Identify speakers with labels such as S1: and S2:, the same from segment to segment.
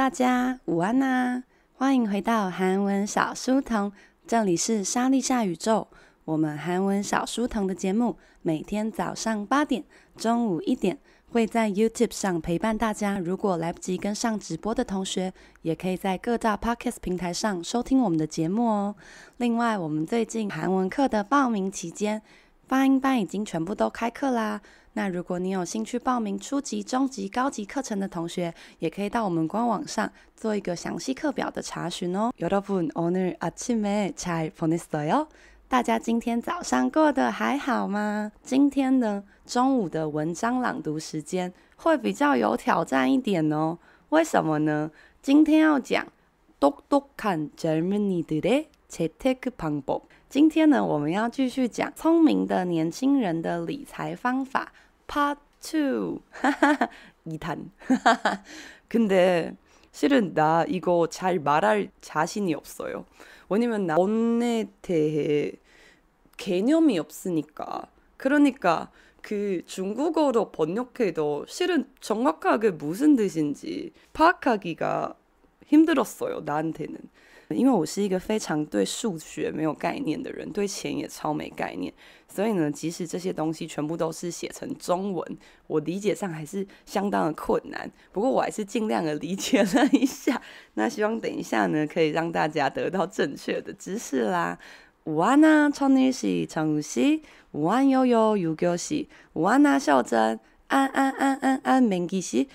S1: 大家，午安呐、欢迎回到韩文小书童，这里是莎莉夏宇宙。我们韩文小书童的节目，每天早上八点、中午一点会在 YouTube 上陪伴大家。如果来不及跟上直播的同学，也可以在各大 Podcast 平台上收听我们的节目哦。另外，我们最近韩文课的报名期间，发音班已经全部都开课啦。那如果你有兴趣报名初级、中级、高级课程的同学，也可以到我们官网上做一个详细课表的查询哦。여러분오늘아침에잘보냈어요？大家今天早上过得还好吗？今天呢，中午的文章朗读时间会比较有挑战一点哦。为什么呢？今天要讲똑똑한젊은이들의재테크방법。 今天呢，我们要继续讲聪明的年轻人的理财方法，Part Two，哈哈哈，二탄，哈哈哈。근데실은나이거잘말할자신이없어요왜냐면나돈에대해개념이없으니까그러니까그중국어로번역해도실은정확하게무슨뜻인지파악하기가힘들었어요나한테는 因为我是一个非常对数学没有概念的人，对钱也超没概念，所以呢，即使这些东西全部都是写成中文，我理解上还是相当的困难。不过我还是尽量的理解了一下，那希望等一下呢，可以让大家得到正确的知识啦。午安啊，创女士，长女西，午安悠悠，有教西，午安啊，笑珍。安安安安安，明基西，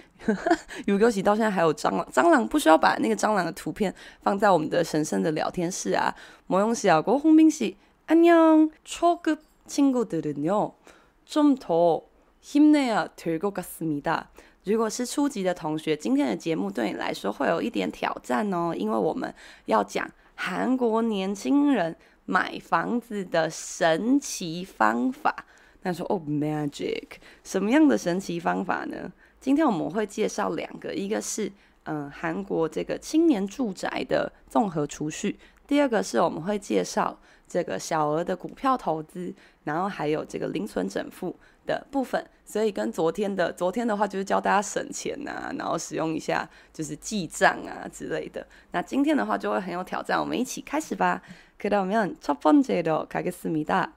S1: 有休息到现在还有蟑螂，蟑螂不需要把那个蟑螂的图片放在我们的神圣的聊天室啊。모용씨하고홍빈씨안녕초급친구들은요좀더힘내야될것같습니다。如果是初级的同学，今天的节目对你来说会有一点挑战哦，因为我们要讲韩国年轻人买房子的神奇方法。 他说：“哦，magic，什么样的神奇方法呢？今天我们会介绍两个，一个是嗯韩国这个青年住宅的综合储蓄，第二个是我们会介绍这个小额的股票投资，然后还有这个零存整付的部分。所以跟昨天的昨天的话就是教大家省钱呐、啊，然后使用一下就是记账啊之类的。那今天的话就会很有挑战，我们一起开始吧。그러면첫번째로가겠습니다。”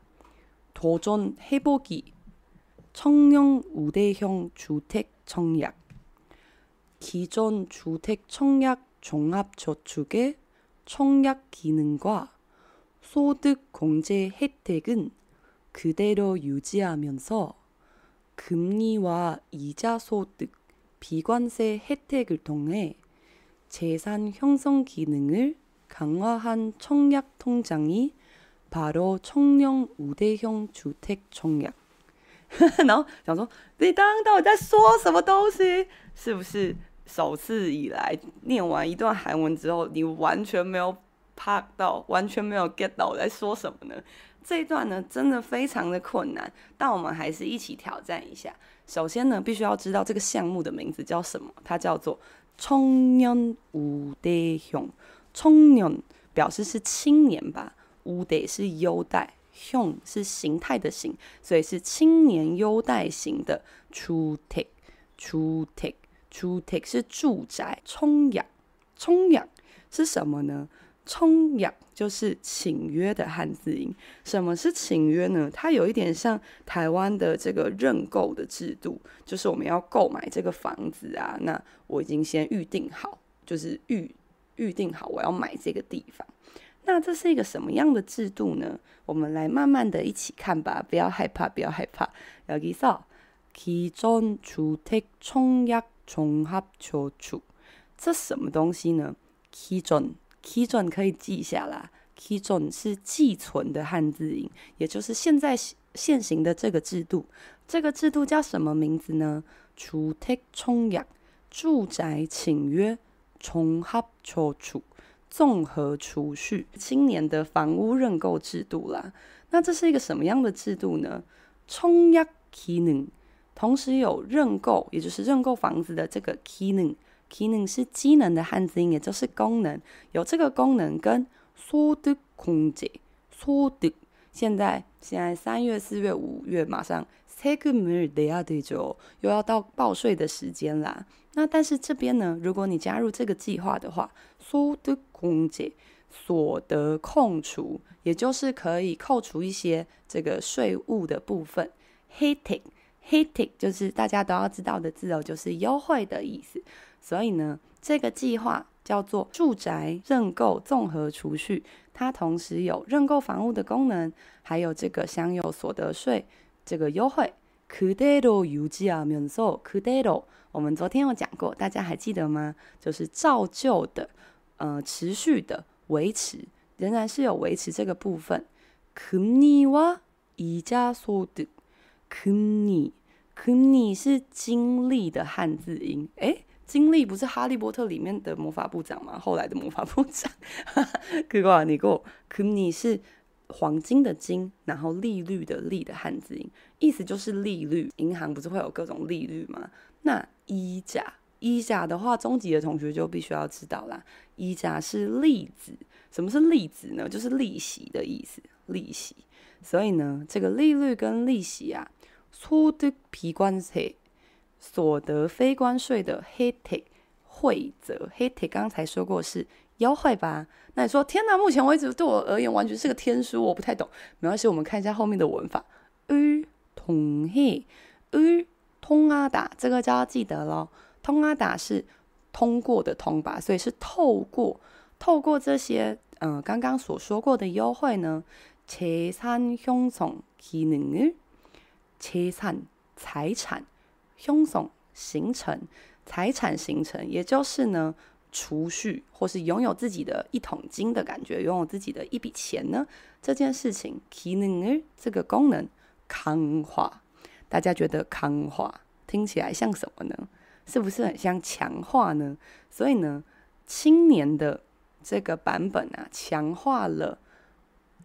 S1: 도전 해보기. 청년 우대형 주택 청약. 기존 주택 청약 종합저축의 청약 기능과 소득 공제 혜택은 그대로 유지하면서 금리와 이자 소득 비관세 혜택을 통해 재산 형성 기능을 강화한 청약 통장이 바로 청년 우대형 주택 청약，然后想说，你刚刚到底在说什么东西？是不是首次以来念完一段韩文之后，你完全没有 pack 到，完全没有 get 到我在说什么呢？这一段呢，真的非常的困难，但我们还是一起挑战一下。首先呢，必须要知道这个项目的名字叫什么，它叫做청년우대형。청년表示是青年吧。 乌得是优待，雄是形态的形，所以是青年优待型的。出 take 出 take 出 take 是住宅，充养充养是什么呢？充养就是请约的汉字音。什么是请约呢？它有一点像台湾的这个认购的制度，就是我们要购买这个房子啊，那我已经先预定好，就是预预定好我要买这个地方。那这是一个什么样的制度呢？我们来慢慢的一起看吧，不要害怕，不要害怕。여기서기존주택청약종합저축，这什么东西呢？기존기존可以记下来，기존是寄存的汉字音，也就是现在现行的这个制度。这个制度叫什么名字呢？주택청약，住宅请约，종합저축。 综合储蓄，青年的房屋认购制度啦。那这是一个什么样的制度呢？청약기능，同时有认购，也就是认购房子的这个기능，기능是机能的汉字音，也就是功能。有这个功能跟소득공제，소득。现在现在三月、四月、五月马上 세금을내야되죠，又要到报税的时间啦。 那但是这边呢，如果你加入这个计划的话，所得控制、所得控除，也就是可以扣除一些这个税务的部分。hitting hitting 就是大家都要知道的字哦，就是优惠的意思。所以呢，这个计划叫做住宅认购综合储蓄，它同时有认购房屋的功能，还有这个享有所得税这个优惠。그대로유지하면서그대로我们昨天有讲过，大家还记得吗？就是照旧的，呃，持续的维持，仍然是有维持这个部分。금리와이자소득，금리금리是金利的汉字音。诶，金利不是哈利波特里面的魔法部长吗？后来的魔法部长，可过你过，금리是。 黄金的金，然后利率的利的汉字音，意思就是利率。银行不是会有各种利率吗？那一甲一甲的话，中级的同学就必须要知道啦。一甲是利子，什么是利子呢？就是利息的意思，利息。所以呢，这个利率跟利息啊，소득비관세所得非关税的혜택惠则혜택刚才说过是。 优惠吧？那你说天哪！目前为止对我而言完全是个天书，我不太懂。没关系，我们看一下后面的文法。으통해으통하다，这个就要记得喽。통하다是通过的通吧，所以是透过透过这些嗯、呃、刚刚所说过的优惠呢。재산형성기능을재산财产형성形成财产形成，也就是呢。 储蓄或是拥有自己的一桶金的感觉，拥有自己的一笔钱呢？这件事情，기능을这个功能，强化，大家觉得强化听起来像什么呢？是不是很像强化呢？所以呢，青年的这个版本啊，强化了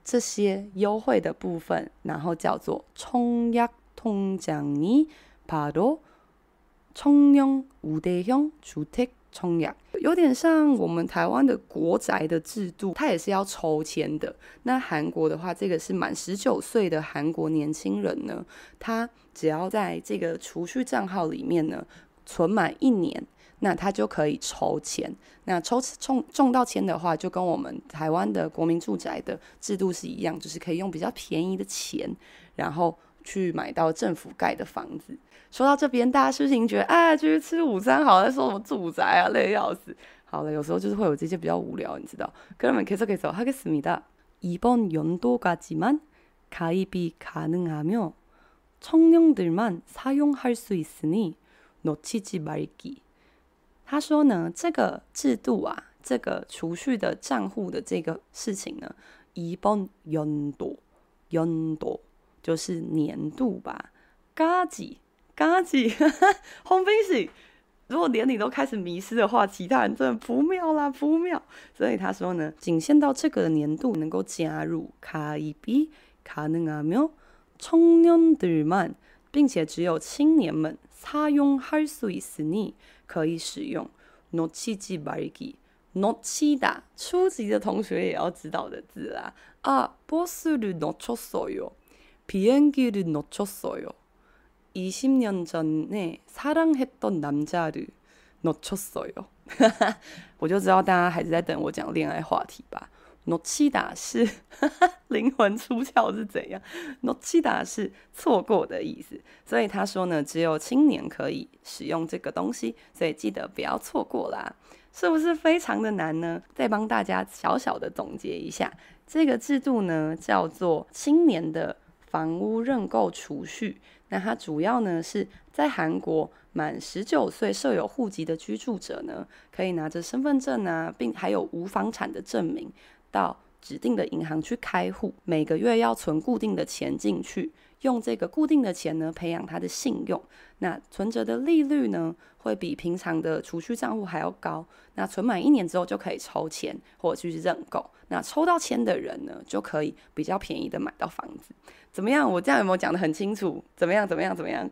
S1: 这些优惠的部分，然后叫做청약통장이바로청년우대형주택 청약有点像我们台湾的国宅的制度，它也是要抽签的。那韩国的话，这个是满十九岁的韩国年轻人呢，他只要在这个储蓄账号里面呢存满一年，那他就可以抽签。那抽中中到签的话，就跟我们台湾的国民住宅的制度是一样，就是可以用比较便宜的钱，然后去买到政府盖的房子。说到这边，大家是不是觉得哎，继续吃午餐好，在说什么住宅啊，累得要死。好了，有时候就是会有这些比较无聊，你知道。그러면계속해서하겠습니다 이번연도까지만가입이가능하며청년들만사용할수있으니놓치지말기他说呢，这个制度啊，这个储蓄的账户的这个事情呢，이번연도연도 就是年度吧，까지嘎几，红冰喜。如果连你都开始迷失的话，其他人真的不妙啦，不妙。所以他说呢，仅限到这个年度能够加入卡伊比卡能阿苗청년들만，并且只有青年们사용할수있으니可以使用。놓치지말기 놓치다初级的同学也要知道的字啦。啊，버스를놓쳤어요 비행기를놓쳤어요20年전에사랑했던남자를놓쳤어요我就知道大家还是在等我讲恋爱话题吧。놓치다是灵魂出窍是怎样？놓치다是错过的意思，所以他说呢，只有青年可以使用这个东西，所以记得不要错过啦。是不是非常的难呢？再帮大家小小的总结一下，这个制度呢叫做青年的 房屋认购储蓄。那它主要呢是在韩国满十九岁设有户籍的居住者呢，可以拿着身份证啊，并还有无房产的证明，到指定的银行去开户，每个月要存固定的钱进去，用这个固定的钱呢培养他的信用。那存折的利率呢会比平常的储蓄账户还要高。那存满一年之后就可以抽签或者去认购。那抽到签的人呢就可以比较便宜的买到房子。怎么样？我这样有没有讲得很清楚？怎么样？怎么样？怎么样？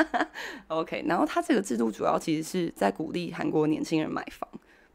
S1: OK。然后他这个制度主要其实是在鼓励韩国年轻人买房。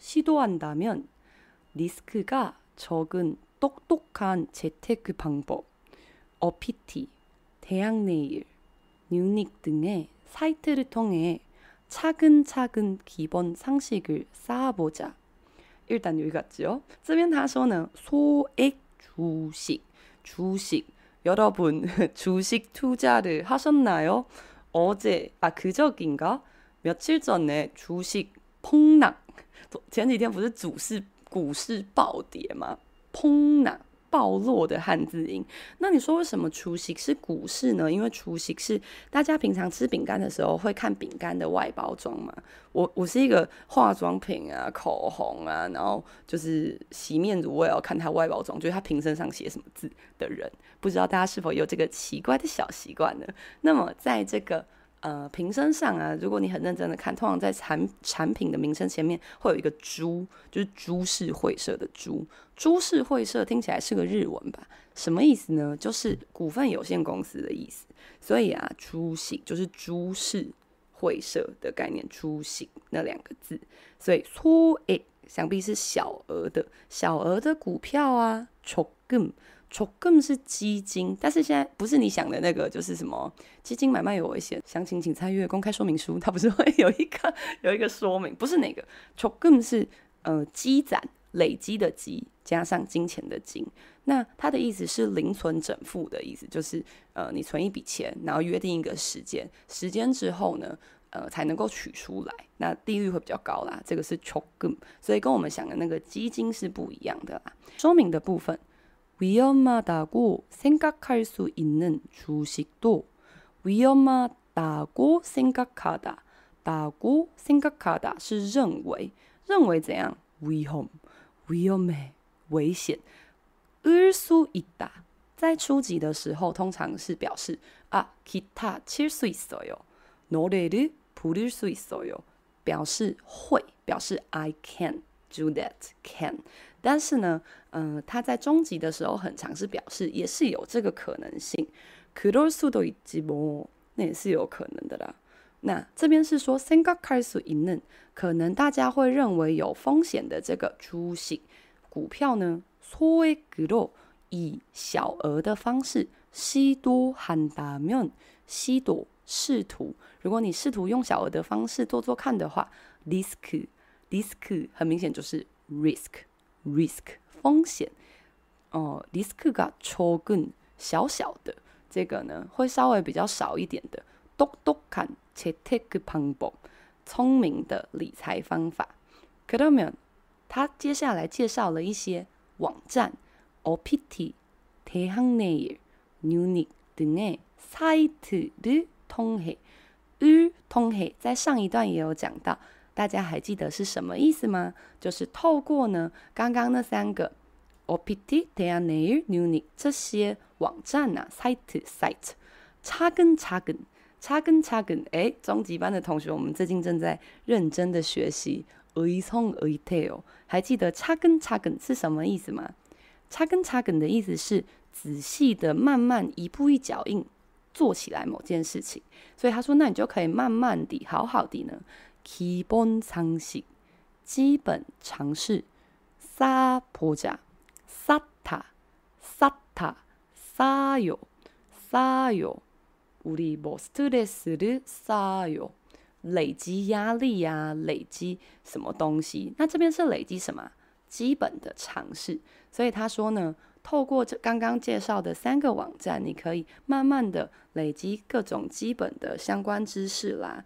S1: 시도한다면 리스크가 적은 똑똑한 재테크 방법, 어피티, 대학내일, 뉴닉 등의 사이트를 통해 차근차근 기본 상식을 쌓아보자. 일단 여기 같지요? 쓰면 하서는 소액 주식, 주식. 여러분, 주식 투자를 하셨나요? 어제, 아, 그저껜가? 며칠 전에 주식 폭락 前几天不是股市股市暴跌吗？폭 락。 暴落的汉字音，那你说为什么除夕是股市呢？因为除夕是大家平常吃饼干的时候会看饼干的外包装嘛。我我是一个化妆品啊、口红啊，然后就是洗面乳，我也要看它外包装，就是它瓶身上写什么字的人。不知道大家是否有这个奇怪的小习惯呢？那么在这个。呃，瓶身上啊，如果你很认真的看，通常在产产品的名称前面会有一个“株”，就是株式会社的“株”。株式会社听起来是个日文吧？什么意思呢？就是股份有限公司的意思。所以啊，株式就是株式会社的概念，株式那两个字。所以“粗诶”想必是小额的，小额的股票啊，조금是基金，但是现在不是你想的那个，就是什么基金买卖有危险，详情请参阅公开说明书。它不是会有一个有一个说明，不是那个。조금是呃积攒累积的积加上金钱的金，那它的意思是零存整付的意思，就是呃你存一笔钱，然后约定一个时间，时间之后呢，呃才能够取出来，那利率会比较高啦。这个是조금，所以跟我们想的那个基金是不一样的啦。说明的部分。 위험하다고생각할수있는주식도위험하다고생각하다다고생각하다是认为，认为怎样？위험위험해危险。을수있다在初级的时候，通常是表示啊，기타칠수있어요노래를부를수있어요表示会，表示 I can do that can 但是呢嗯他在中级的时候很尝试表示也是有这个可能性。可能速度一级模那也是有可能的啦。那这边是说三个快速一嫩可能大家会认为有风险的这个出息股票呢以小额的方式吸多含大量吸多试图如果你试图用小额的方式做做看的话 discou 스크리스크很明显就是 risk。risk 风险哦，risk 가조금小小的这个呢，会稍微比较少一点的。똑똑한재테크방법聪明的理财方法。그러면他接下来介绍了一些网站，OPT 대학내일 뉴닉 등의사이트를통해을통해在上一段也有讲到。 大家还记得是什么意思吗？就是透过呢刚刚那三个 opt t e a n e r n u n i 这些网站啊 site site 插根插根插根插根，哎，中级班的同学，我们最近正在认真的学习 a i s o n a i t a i l 还记得插根插根是什么意思吗？插根插根的意思是仔细的、慢慢、一步一脚印做起来某件事情，所以他说，那你就可以慢慢的、好好的呢，基本常识，基本常识，쌓보자쌓다쌓다쌓요쌓요 우리뭐스트레스를쌓요累积压力呀，累积什么东西？那这边是累积什么？基本的常识。所以他说呢，透过这刚刚介绍的三个网站，你可以慢慢的累积各种基本的相关知识啦。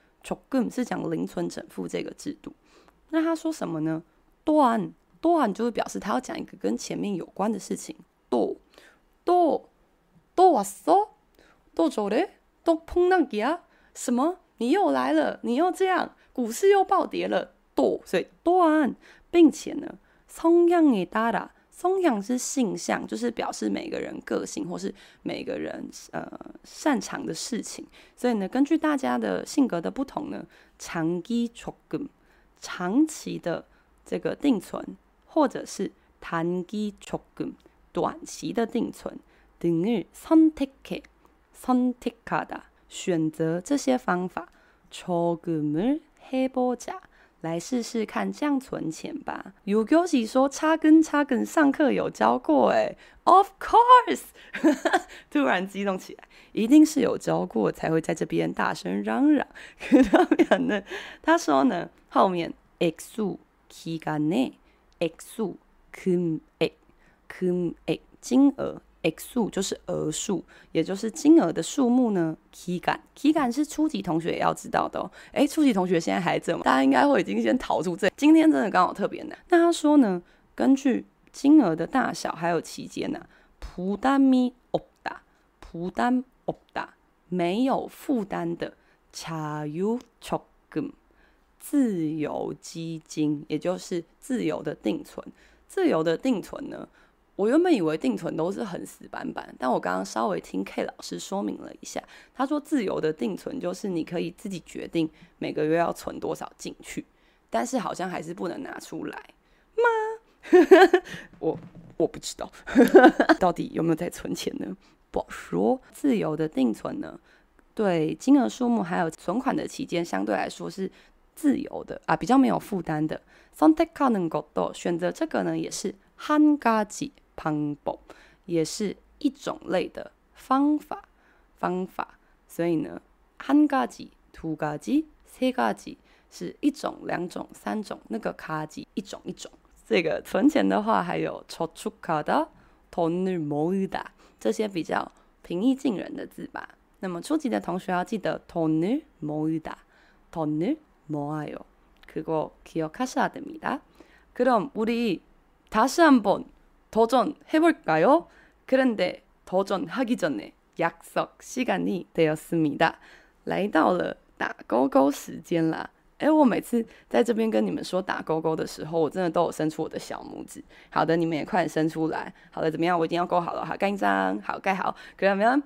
S1: 조금是讲零存整付这个制度。那他说什么呢？또한 또한就是表示他要讲一个跟前面有关的事情。또또또왔어또저래또폭락이야什么？你又来了？你又这样？股市又暴跌了？또所以또한并且呢，성향에따라 성향是性向，就是表示每个人个性或是每个人呃擅长的事情。所以呢，根据大家的性格的不同呢，长期적금长期的这个定存，或者是단기적금短期的定存등을선택해선택하다选择这些方法적금을해보자 来试试看这样存钱吧。有 gucci 说擦根擦根上课有教过诶 of course 突然激动起来一定是有教过才会在这边大声嚷嚷。可 他们呢他说呢后面 excuse me excuse me 可以可以金额 x 数就是额数，也就是金额的数目呢。体感，体感是初级同学也要知道的哦。诶，初级同学现在还怎么？大家应该会已经先逃出这。今天真的刚好特别难。那他说呢？根据金额的大小还有期间呢，负担咪哦哒，负担哦哒，没有负担的，自由存款，自由基金，也就是自由的定存，自由的定存呢。我原本以为定存都是很死板板，但我刚刚稍微听 K 老师说明了一下，他说自由的定存就是你可以自己决定每个月要存多少进去，但是好像还是不能拿出来吗？我我不知道，到底有没有在存钱呢？不好说。自由的定存呢，对金额数目还有存款的期间相对来说是自由的啊，比较没有负担的。선택하는것도选择这个呢，也是 한가지。방법也是一种类的方法方法，所以呢，한가지두가지세가지是一种、两种、三种，那个가지一种一种。这个存钱的话，还有저축하다돈을모으다这些比较平易近人的字吧。那么初级的同学要记得돈을모으다돈을모아요그거기억하셔야됩니다그럼우리 다시한번 도전해볼까요? 그런데 도전하기 전에 약속 시간이 되었습니다. 来到了打勾勾时间啦！哎，我每次在这边跟你们说打勾勾的时候，我真的都有伸出我的小拇指。好的，你们也快点伸出来。好的，怎么样？我一定要勾好了。好，盖印章。好，盖好。可怎么样？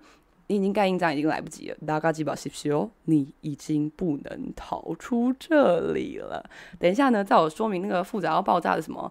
S1: 你已经盖印章，已经来不及了。大家记把洗洗哦，你已经不能逃出这里了。等一下呢，在我说明那个复杂到爆炸的什么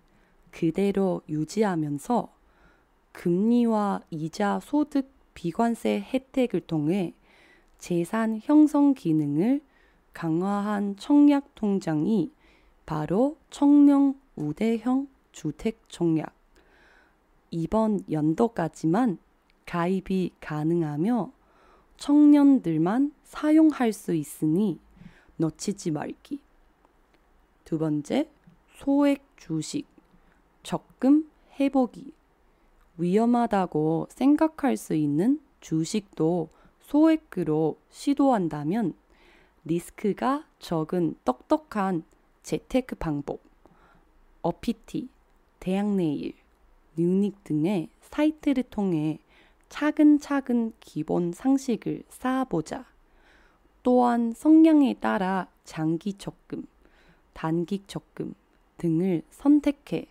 S1: 그대로 유지하면서 금리와 이자 소득 비관세 혜택을 통해 재산 형성 기능을 강화한 청약 통장이 바로 청년 우대형 주택 청약. 이번 연도까지만 가입이 가능하며 청년들만 사용할 수 있으니 놓치지 말기. 두 번째, 소액 주식, 적금 해보기. 위험하다고 생각할 수 있는 주식도 소액으로 시도한다면 리스크가 적은 똑똑한 재테크 방법, 어피티, 대학내일, 뉴닉 등의 사이트를 통해 차근차근 기본 상식을 쌓아보자. 또한 성향에 따라 장기 적금, 단기 적금 등을 선택해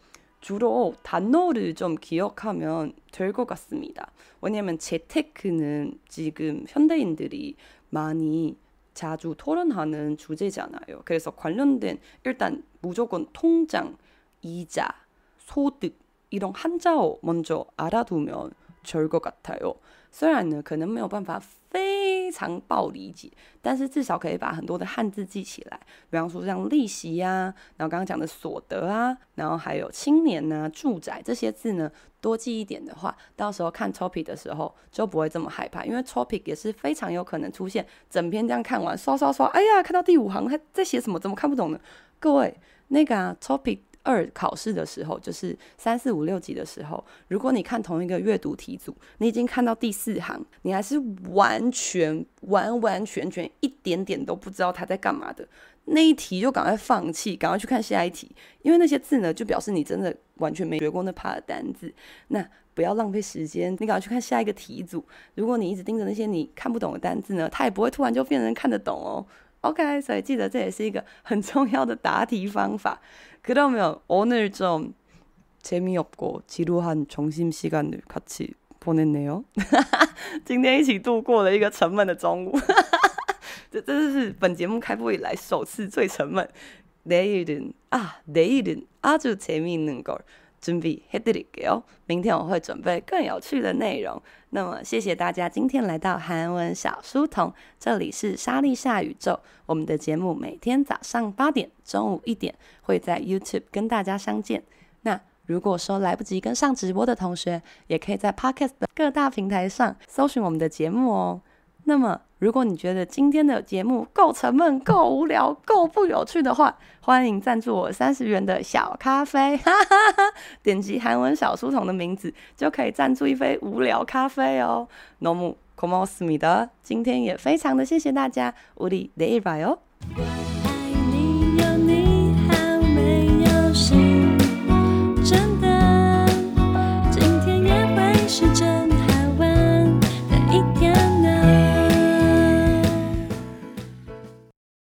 S1: 주로 단어를 좀 기억하면 될 것 같습니다. 왜냐면 재테크는 지금 현대인들이 많이 자주 토론하는 주제잖아요. 그래서 관련된 일단 무조건 통장, 이자, 소득 이런 한자어 먼저 알아두면 좋을 것 같아요.虽然呢，可能没有办法非常暴理解，但是至少可以把很多的汉字记起来。比方说像利息呀、啊，然后刚刚讲的所得啊，然后还有青年呐、啊、住宅这些字呢，多记一点的话，到时候看 topic 的时候就不会这么害怕，因为 topic 也是非常有可能出现整篇这样看完刷刷刷，哎呀，看到第五行还在写什么，怎么看不懂呢？各位，那个啊 topic。 二考试的时候，就是三四五六级的时候，如果你看同一个阅读题组，你已经看到第四行，你还是完全完完全全一点点都不知道他在干嘛的，那一题就赶快放弃，赶快去看下一题，因为那些字呢，就表示你真的完全没学过那趴的单字。那不要浪费时间，你赶快去看下一个题组。如果你一直盯着那些你看不懂的单字呢，它也不会突然就变成看得懂哦。OK，所以记得这也是一个很重要的答题方法。그러면오늘좀재미없고지루한점심시간을같이보냈네요今天一起度过了一个沉闷的中午，这这是本节目开播以来首次最沉闷。내일은아내일은아주재미있는걸 准备해드릴게요。明天我会准备更有趣的内容。那么，谢谢大家今天来到韩文小书童，这里是莎莉夏宇宙。我们的节目每天早上八点、中午一点会在 YouTube 跟大家相见。那如果说来不及跟上直播的同学，也可以在 Podcast 的各大平台上搜寻我们的节目哦。那么， 如果你觉得今天的节目够沉闷、够无聊、够不有趣的话，欢迎赞助我三十元的小咖啡，哈哈哈！点击韩文小书童的名字就可以赞助一杯无聊咖啡哦。너무고마웠습니다，今天也非常的谢谢大家，우리내일봐요。